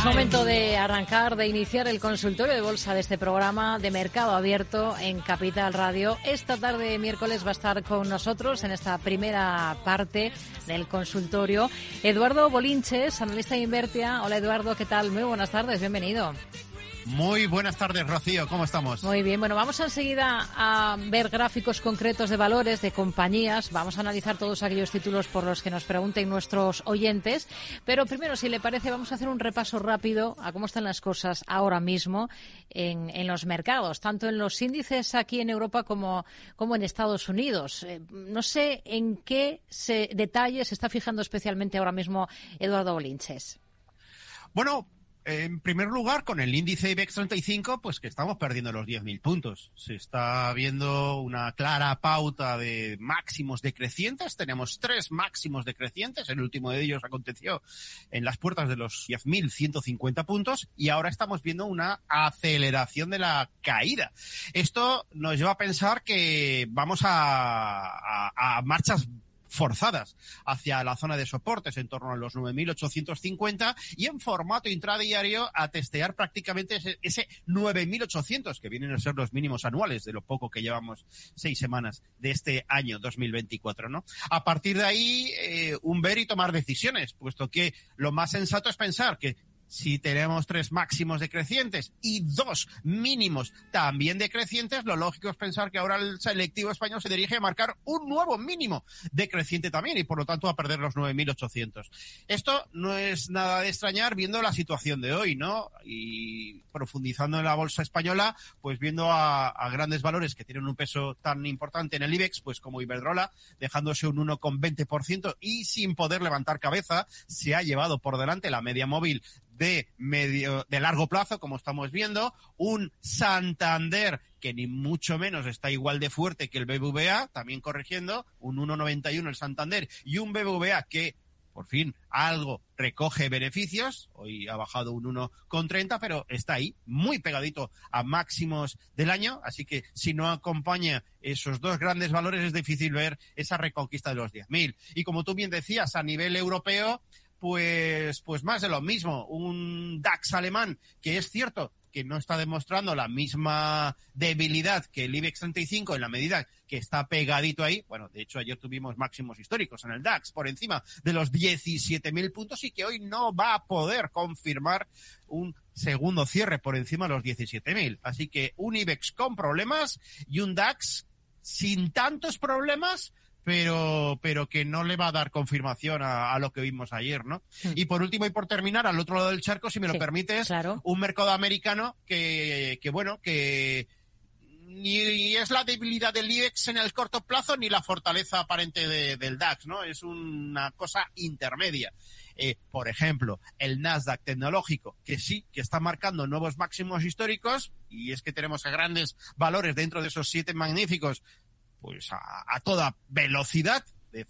Es momento de arrancar, de iniciar el consultorio de bolsa de este programa de Mercado Abierto en Capital Radio. Esta tarde, miércoles, va a estar con nosotros en esta primera parte del consultorio Eduardo Bolinches, analista de Invertia. Hola Eduardo, ¿qué tal? Muy buenas tardes, bienvenido. Muy buenas tardes, Rocío. ¿Cómo estamos? Muy bien. Bueno, vamos enseguida a ver gráficos concretos de valores de compañías. Vamos a analizar todos aquellos títulos por los que nos pregunten nuestros oyentes. Pero primero, si le parece, vamos a hacer un repaso rápido a cómo están las cosas ahora mismo en, en los mercados, tanto en los índices aquí en Europa como, como en Estados Unidos. Eh, no sé en qué se, detalles se está fijando especialmente ahora mismo Eduardo Bolinches. Bueno, en primer lugar, con el índice IBEX 35, pues que estamos perdiendo los 10.000 puntos. Se está viendo una clara pauta de máximos decrecientes. Tenemos tres máximos decrecientes. El último de ellos aconteció en las puertas de los 10.150 puntos y ahora estamos viendo una aceleración de la caída. Esto nos lleva a pensar que vamos a, a, a marchas forzadas hacia la zona de soportes en torno a los 9.850 y en formato intradiario a testear prácticamente ese, ese 9.800 que vienen a ser los mínimos anuales de lo poco que llevamos seis semanas de este año 2024, ¿no? A partir de ahí, eh, un ver y tomar decisiones, puesto que lo más sensato es pensar que si tenemos tres máximos decrecientes y dos mínimos también decrecientes, lo lógico es pensar que ahora el selectivo español se dirige a marcar un nuevo mínimo decreciente también y por lo tanto a perder los 9.800. Esto no es nada de extrañar viendo la situación de hoy, ¿no? Y profundizando en la bolsa española, pues viendo a, grandes valores que tienen un peso tan importante en el IBEX, pues como Iberdrola, dejándose un 1,20% y sin poder levantar cabeza, se ha llevado por delante la media móvil de medio, de largo plazo, como estamos viendo, un Santander que ni mucho menos está igual de fuerte que el BBVA, también corrigiendo, un 1,91 el Santander y un BBVA que por fin algo recoge beneficios, hoy ha bajado un 1,30, pero está ahí, muy pegadito a máximos del año, así que si no acompaña esos dos grandes valores es difícil ver esa reconquista de los 10.000. Y como tú bien decías, a nivel europeo, pues, pues más de lo mismo. Un DAX alemán que es cierto que no está demostrando la misma debilidad que el IBEX 35 en la medida que está pegadito ahí. Bueno, de hecho ayer tuvimos máximos históricos en el DAX por encima de los 17.000 puntos y que hoy no va a poder confirmar un segundo cierre por encima de los 17.000. Así que un IBEX con problemas y un DAX sin tantos problemas, pero, pero que no le va a dar confirmación a, a lo que vimos ayer, ¿no? Hmm. Y por último, y por terminar, al otro lado del charco, si me Sí, lo permites, claro. un mercado americano que, que bueno, que ni es la debilidad del IBEX en el corto plazo ni la fortaleza aparente de- del DAX, ¿no? Es una cosa intermedia. Eh, por ejemplo, el Nasdaq tecnológico, que sí, que está marcando nuevos máximos históricos, y es que tenemos a grandes valores dentro de esos siete magníficos, pues a, a toda velocidad, de,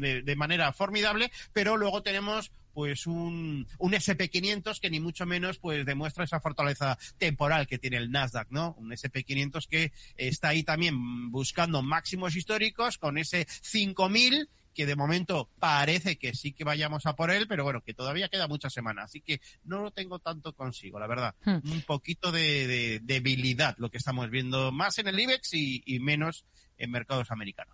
de, de manera formidable, pero luego tenemos pues un, un SP500 que ni mucho menos pues demuestra esa fortaleza temporal que tiene el Nasdaq, ¿no? Un SP500 que está ahí también buscando máximos históricos con ese 5000 que de momento parece que sí que vayamos a por él, pero bueno, que todavía queda mucha semana, así que no lo tengo tanto consigo, la verdad. Hmm. Un poquito de, de debilidad lo que estamos viendo más en el IBEX y, y menos en mercados americanos.